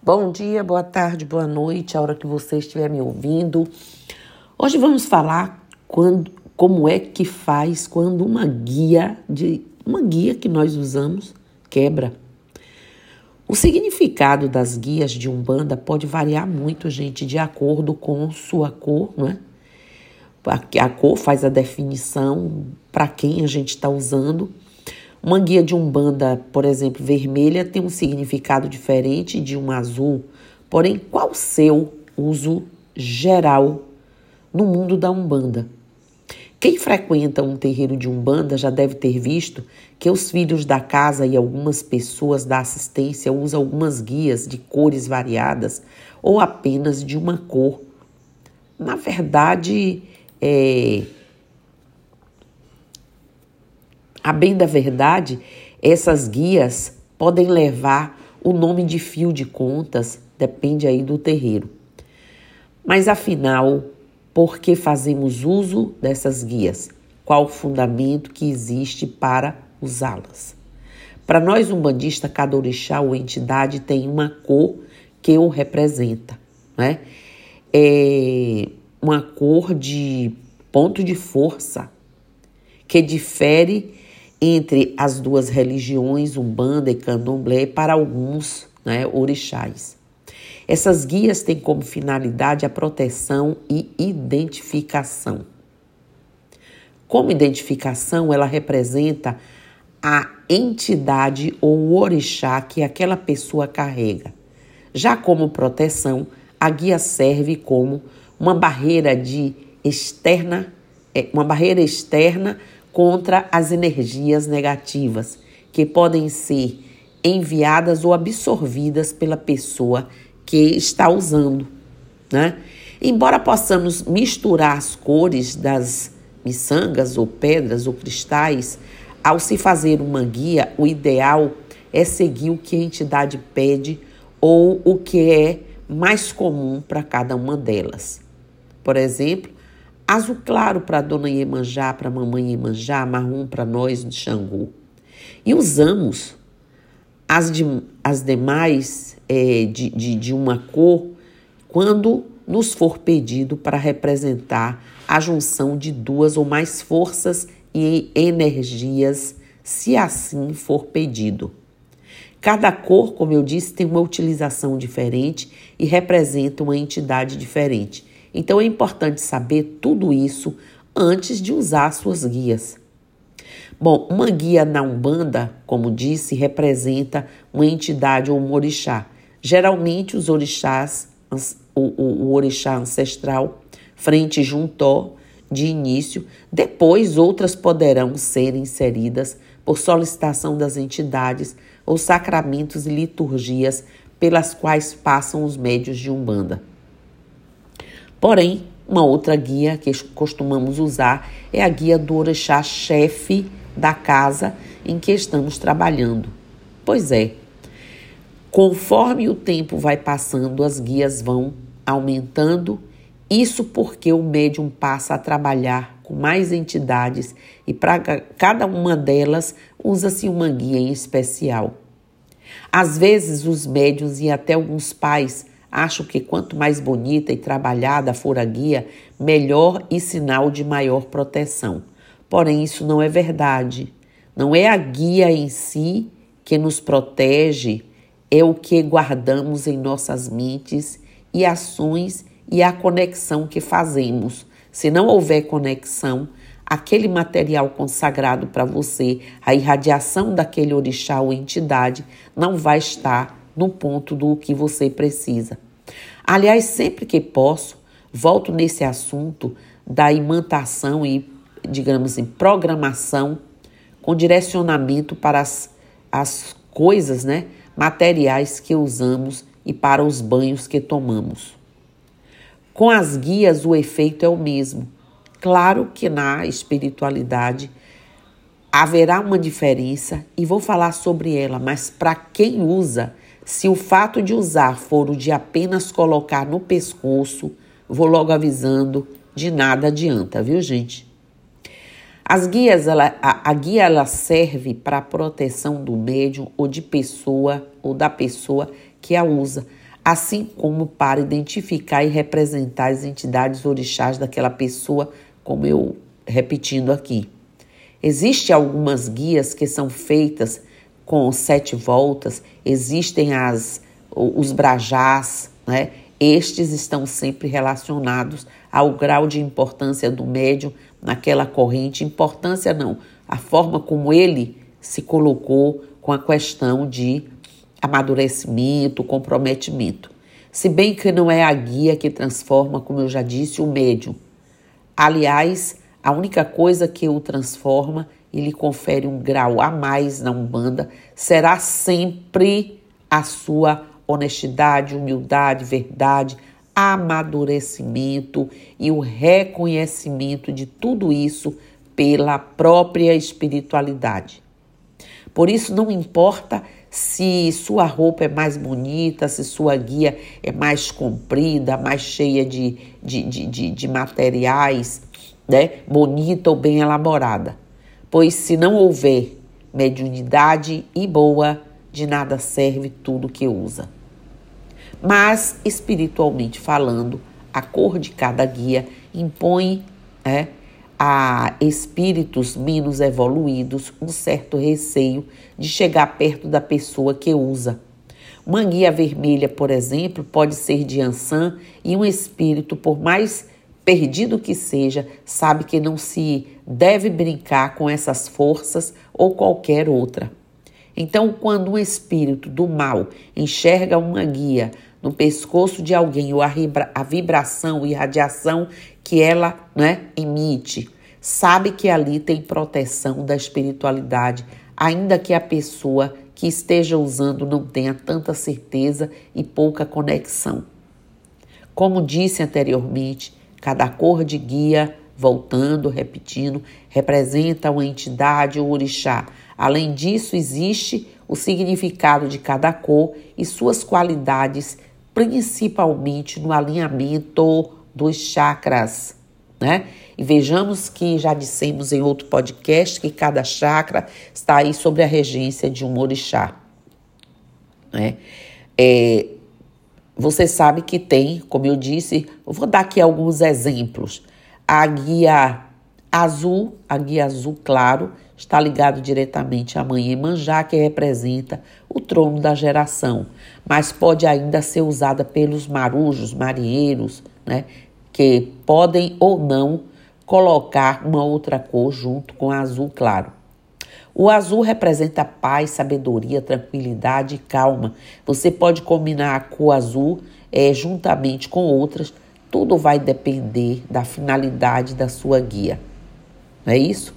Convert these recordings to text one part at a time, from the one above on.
Bom dia, boa tarde, boa noite, a hora que você estiver me ouvindo. Hoje vamos falar quando, como é que faz quando uma guia de uma guia que nós usamos quebra. O significado das guias de Umbanda pode variar muito, gente, de acordo com sua cor, não é? A cor faz a definição para quem a gente está usando. Uma guia de Umbanda, por exemplo, vermelha, tem um significado diferente de uma azul. Porém, qual seu uso geral no mundo da Umbanda? Quem frequenta um terreiro de Umbanda já deve ter visto que os filhos da casa e algumas pessoas da assistência usam algumas guias de cores variadas ou apenas de uma cor. Na verdade, é, a bem da verdade, essas guias podem levar o nome de fio de contas, depende aí do terreiro. Mas afinal, por que fazemos uso dessas guias? Qual o fundamento que existe para usá-las? Para nós umbandistas, cada orixá ou entidade tem uma cor que o representa, né? É uma cor de ponto de força que difere entre as duas religiões, Umbanda e Candomblé, para alguns né, orixás. Essas guias têm como finalidade a proteção e identificação. Como identificação, ela representa a entidade ou orixá que aquela pessoa carrega. Já como proteção, a guia serve como uma barreira de externa, é, uma barreira externa contra as energias negativas que podem ser enviadas ou absorvidas pela pessoa que está usando, né? Embora possamos misturar as cores das miçangas ou pedras ou cristais, ao se fazer uma guia, o ideal é seguir o que a entidade pede ou o que é mais comum para cada uma delas. Por exemplo, azul claro para dona Iemanjá, para mamãe Iemanjá, marrom para nós de Xangô. E usamos as, de, as demais é, de, de, de uma cor quando nos for pedido para representar a junção de duas ou mais forças e energias, se assim for pedido. Cada cor, como eu disse, tem uma utilização diferente e representa uma entidade diferente. Então é importante saber tudo isso antes de usar suas guias. Bom, uma guia na Umbanda, como disse, representa uma entidade ou um orixá. Geralmente os orixás, o, o, o orixá ancestral, frente juntó, de início, depois outras poderão ser inseridas por solicitação das entidades ou sacramentos e liturgias pelas quais passam os médios de Umbanda. Porém, uma outra guia que costumamos usar é a guia do orixá chefe da casa em que estamos trabalhando. Pois é, conforme o tempo vai passando, as guias vão aumentando, isso porque o médium passa a trabalhar com mais entidades e para cada uma delas usa-se uma guia em especial. Às vezes, os médiums e até alguns pais Acho que quanto mais bonita e trabalhada for a guia, melhor e sinal de maior proteção. Porém, isso não é verdade. Não é a guia em si que nos protege, é o que guardamos em nossas mentes e ações e a conexão que fazemos. Se não houver conexão, aquele material consagrado para você, a irradiação daquele orixá ou entidade, não vai estar no ponto do que você precisa. Aliás, sempre que posso, volto nesse assunto da imantação e, digamos assim, programação com direcionamento para as, as coisas, né, materiais que usamos e para os banhos que tomamos. Com as guias, o efeito é o mesmo. Claro que na espiritualidade haverá uma diferença e vou falar sobre ela, mas para quem usa, se o fato de usar for o de apenas colocar no pescoço, vou logo avisando, de nada adianta, viu, gente? As guias, ela, a, a guia ela serve para a proteção do médium ou de pessoa ou da pessoa que a usa. assim como para identificar e representar as entidades orixás daquela pessoa, como eu repetindo aqui. Existem algumas guias que são feitas com sete voltas, existem as, os brajás, né? Estes estão sempre relacionados ao grau de importância do médium naquela corrente. Importância não, a forma como ele se colocou com a questão de amadurecimento, comprometimento. Se bem que não é a guia que transforma, como eu já disse, o médium. Aliás, a única coisa que o transforma e lhe confere um grau a mais na Umbanda será sempre a sua honestidade, humildade, verdade, amadurecimento e o reconhecimento de tudo isso pela própria espiritualidade. Por isso, não importa se sua roupa é mais bonita, se sua guia é mais comprida, mais cheia de, de, de, de, de materiais, né? bonita ou bem elaborada. Pois se não houver mediunidade e boa, de nada serve tudo que usa. Mas, espiritualmente falando, a cor de cada guia impõe é, a espíritos menos evoluídos um certo receio de chegar perto da pessoa que usa. Uma guia vermelha, por exemplo, pode ser de Ansan e um espírito, por mais perdido que seja, sabe que não se deve brincar com essas forças ou qualquer outra. Então, quando um espírito do mal enxerga uma guia no pescoço de alguém ou a, a vibração e radiação que ela né, emite, sabe que ali tem proteção da espiritualidade, ainda que a pessoa que esteja usando não tenha tanta certeza e pouca conexão. Como disse anteriormente, cada cor de guia, voltando, repetindo, representa uma entidade ou orixá. Além disso, existe o significado de cada cor e suas qualidades principalmente no alinhamento dos chakras, né? E vejamos que já dissemos em outro podcast que cada chakra está aí sobre a regência de um orixá, né? É, você sabe que tem, como eu disse, vou dar aqui alguns exemplos. A guia azul, a guia azul claro, está ligado diretamente à mãe Emanjá, que representa o trono da geração, mas pode ainda ser usada pelos marujos, marinheiros, né, que podem ou não colocar uma outra cor junto com azul claro. O azul representa paz, sabedoria, tranquilidade e calma. Você pode combinar a cor azul é, juntamente com outras. Tudo vai depender da finalidade da sua guia. Não é isso?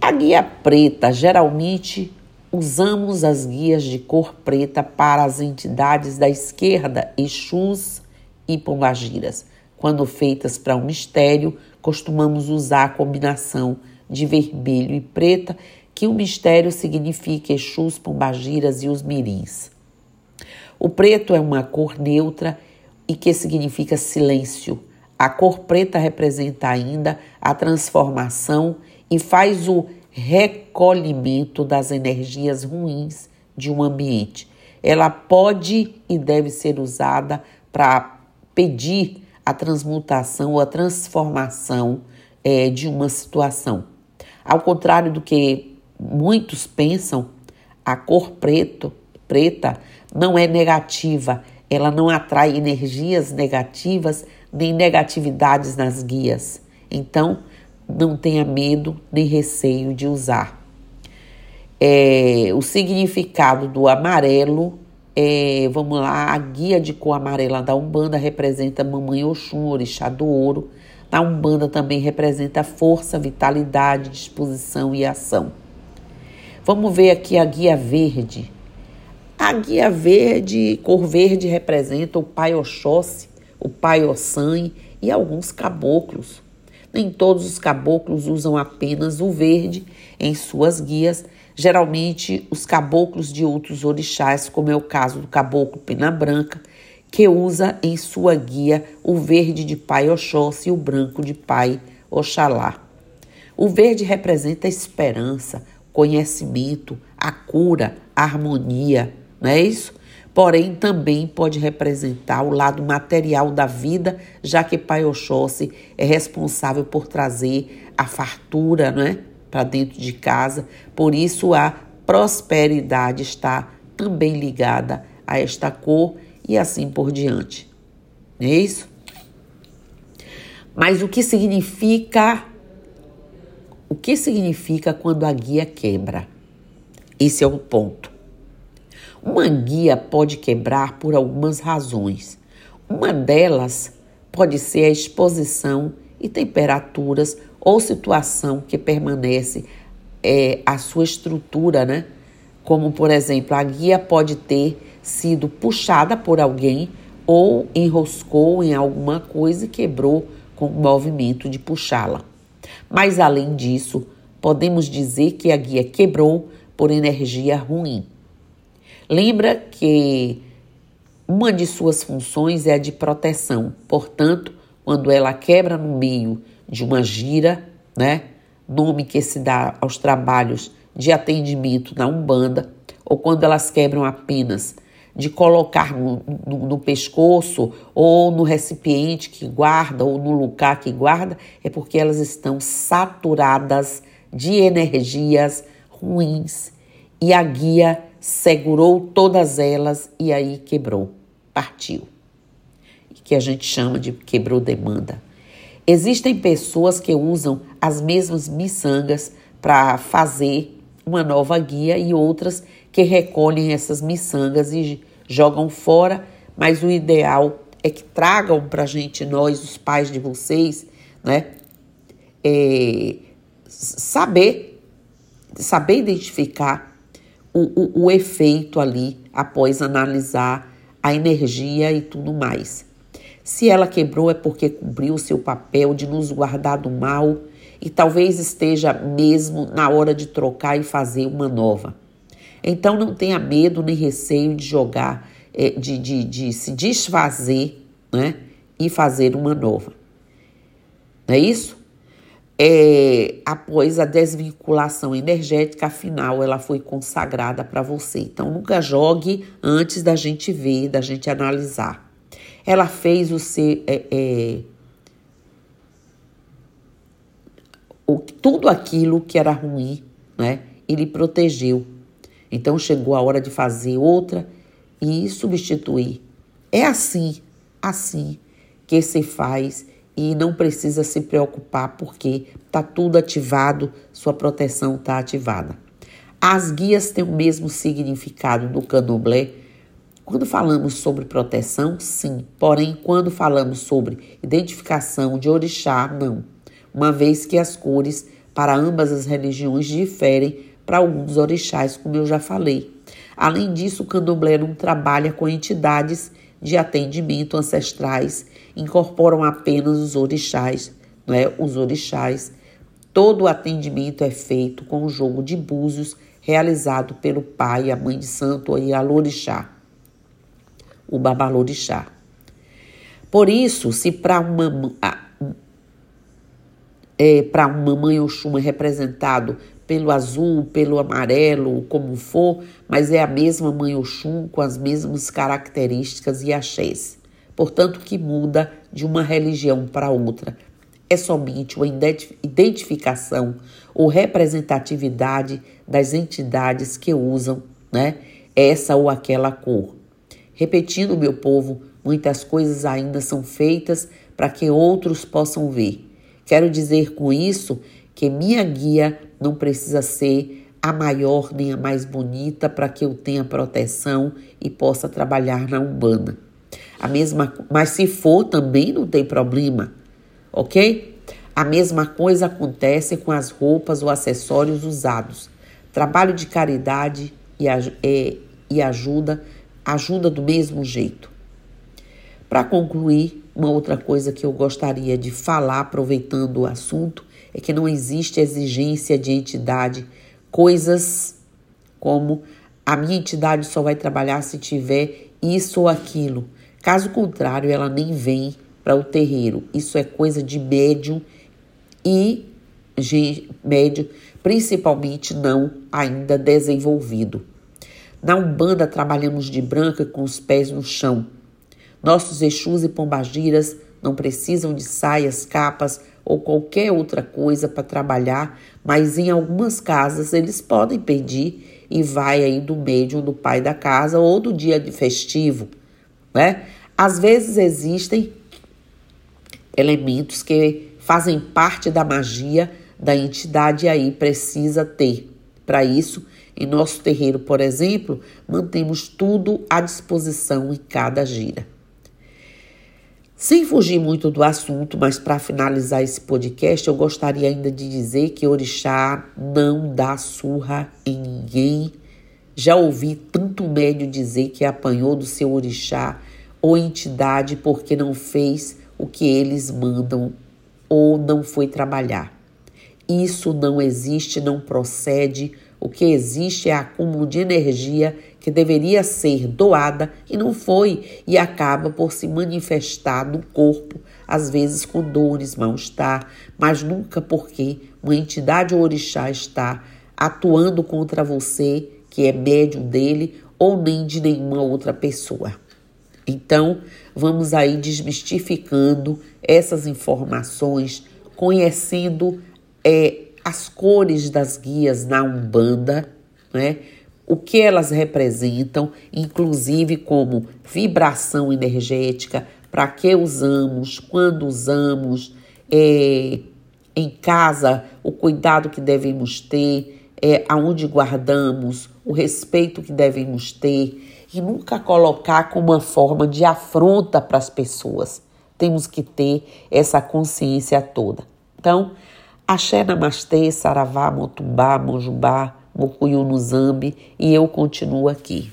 A guia preta, geralmente usamos as guias de cor preta para as entidades da esquerda, Exus e Pombagiras. Quando feitas para um mistério, costumamos usar a combinação de vermelho e preta, que o mistério significa Exus, Pombagiras e os mirins. O preto é uma cor neutra e que significa silêncio. A cor preta representa ainda a transformação e faz o recolhimento das energias ruins de um ambiente. Ela pode e deve ser usada para pedir a transmutação ou a transformação é, de uma situação. Ao contrário do que muitos pensam, a cor preto, preta não é negativa, ela não atrai energias negativas nem negatividades nas guias. Então, não tenha medo nem receio de usar. É, o significado do amarelo é, vamos lá, a guia de cor amarela da Umbanda representa Mamãe Oxum, orixá do ouro. Na Umbanda também representa força, vitalidade, disposição e ação. Vamos ver aqui a guia verde. A guia verde, cor verde, representa o Pai Oxóssi, o Pai Ossan e alguns caboclos. Nem todos os caboclos usam apenas o verde em suas guias, geralmente os caboclos de outros orixás, como é o caso do caboclo Pena Branca, que usa em sua guia o verde de Pai Oxóssi e o branco de Pai Oxalá. O verde representa a esperança, conhecimento, a cura, a harmonia, não é isso? porém também pode representar o lado material da vida, já que Pai Oxóssi é responsável por trazer a fartura né, para dentro de casa, por isso a prosperidade está também ligada a esta cor e assim por diante. Não é isso? Mas o que significa o que significa quando a guia quebra? Esse é o ponto. Uma guia pode quebrar por algumas razões. Uma delas pode ser a exposição e temperaturas ou situação que permanece é, a sua estrutura, né? Como, por exemplo, a guia pode ter sido puxada por alguém ou enroscou em alguma coisa e quebrou com o movimento de puxá-la. Mas, além disso, podemos dizer que a guia quebrou por energia ruim. Lembra que uma de suas funções é a de proteção, portanto, quando ela quebra no meio de uma gira, né, nome que se dá aos trabalhos de atendimento na Umbanda, ou quando elas quebram apenas de colocar no, no, no, pescoço ou no recipiente que guarda ou no lugar que guarda, é porque elas estão saturadas de energias ruins e a guia segurou todas elas e aí quebrou, partiu. Que a gente chama de quebrou demanda. Existem pessoas que usam as mesmas miçangas para fazer uma nova guia e outras que recolhem essas miçangas e jogam fora, mas o ideal é que tragam para a gente, nós, os pais de vocês, né? É, saber, saber identificar o, o, o efeito ali após analisar a energia e tudo mais. Se ela quebrou é porque cumpriu seu papel de nos guardar do mal e talvez esteja mesmo na hora de trocar e fazer uma nova. Então não tenha medo nem receio de jogar, é, de, de, de se desfazer né, e fazer uma nova. Não é isso? É, após a desvinculação energética, afinal, ela foi consagrada para você. Então, nunca jogue antes da gente ver, da gente analisar. Ela fez o seu. É, é, o, tudo aquilo que era ruim, né? Ele protegeu. Então chegou a hora de fazer outra e substituir. É assim, assim que se faz e não precisa se preocupar porque está tudo ativado, sua proteção está ativada. As guias têm o mesmo significado do candomblé. Quando falamos sobre proteção, sim, porém, quando falamos sobre identificação de orixá, não uma vez que as cores para ambas as religiões diferem para alguns orixás, como eu já falei. Além disso, o candomblé não trabalha com entidades de atendimento ancestrais, incorporam apenas os orixás, não é? Os orixás. Todo o atendimento é feito com o jogo de búzios realizado pelo pai, a mãe de santo e a lorixá, o babalorixá. Por isso, se para uma é, para uma mãe Oxum é representado pelo azul, pelo amarelo, como for, mas é a mesma mãe Oxum com as mesmas características e axés. Portanto, que muda de uma religião para outra é somente uma identificação ou representatividade das entidades que usam né, essa ou aquela cor. Repetindo, meu povo, muitas coisas ainda são feitas para que outros possam ver. Quero dizer com isso que minha guia não precisa ser a maior nem a mais bonita para que eu tenha proteção e possa trabalhar na Umbanda. A mesma, mas se for também não tem problema, ok? A mesma coisa acontece com as roupas ou acessórios usados. Trabalho de caridade e, é, e ajuda, ajuda do mesmo jeito. Para concluir, uma outra coisa que eu gostaria de falar, aproveitando o assunto, é que não existe exigência de entidade, coisas como a minha entidade só vai trabalhar se tiver isso ou aquilo. Caso contrário, ela nem vem para o terreiro. Isso é coisa de médium e médium, principalmente não ainda desenvolvido. Na Umbanda trabalhamos de branca com os pés no chão. Nossos Exus e Pombagiras não precisam de saias, capas ou qualquer outra coisa para trabalhar, mas em algumas casas eles podem pedir e vai aí do médium do pai da casa ou do dia festivo, né? Às vezes existem elementos que fazem parte da magia da entidade e aí precisa ter. Para isso, em nosso terreiro, por exemplo, mantemos tudo à disposição em cada gira. Sem fugir muito do assunto, mas para finalizar esse podcast, eu gostaria ainda de dizer que Orixá não dá surra em ninguém. Já ouvi tanto médio dizer que apanhou do seu Orixá ou entidade porque não fez o que eles mandam ou não foi trabalhar. Isso não existe, não procede. O que existe é acúmulo de energia que deveria ser doada e não foi, e acaba por se manifestar no corpo, às vezes com dores, mal-estar, mas nunca porque uma entidade orixá está atuando contra você, que é médium dele, ou nem de nenhuma outra pessoa. Então, vamos aí desmistificando essas informações, conhecendo é, as cores das guias na Umbanda, né? o que elas representam, inclusive como vibração energética, para que usamos, quando usamos, é, em casa, o cuidado que devemos ter, é, aonde guardamos, o respeito que devemos ter e nunca colocar como uma forma de afronta para as pessoas. Temos que ter essa consciência toda. Então, Axé Namastê, Saravá, Motumbá, Mojubá, Zambi e eu continuo aqui.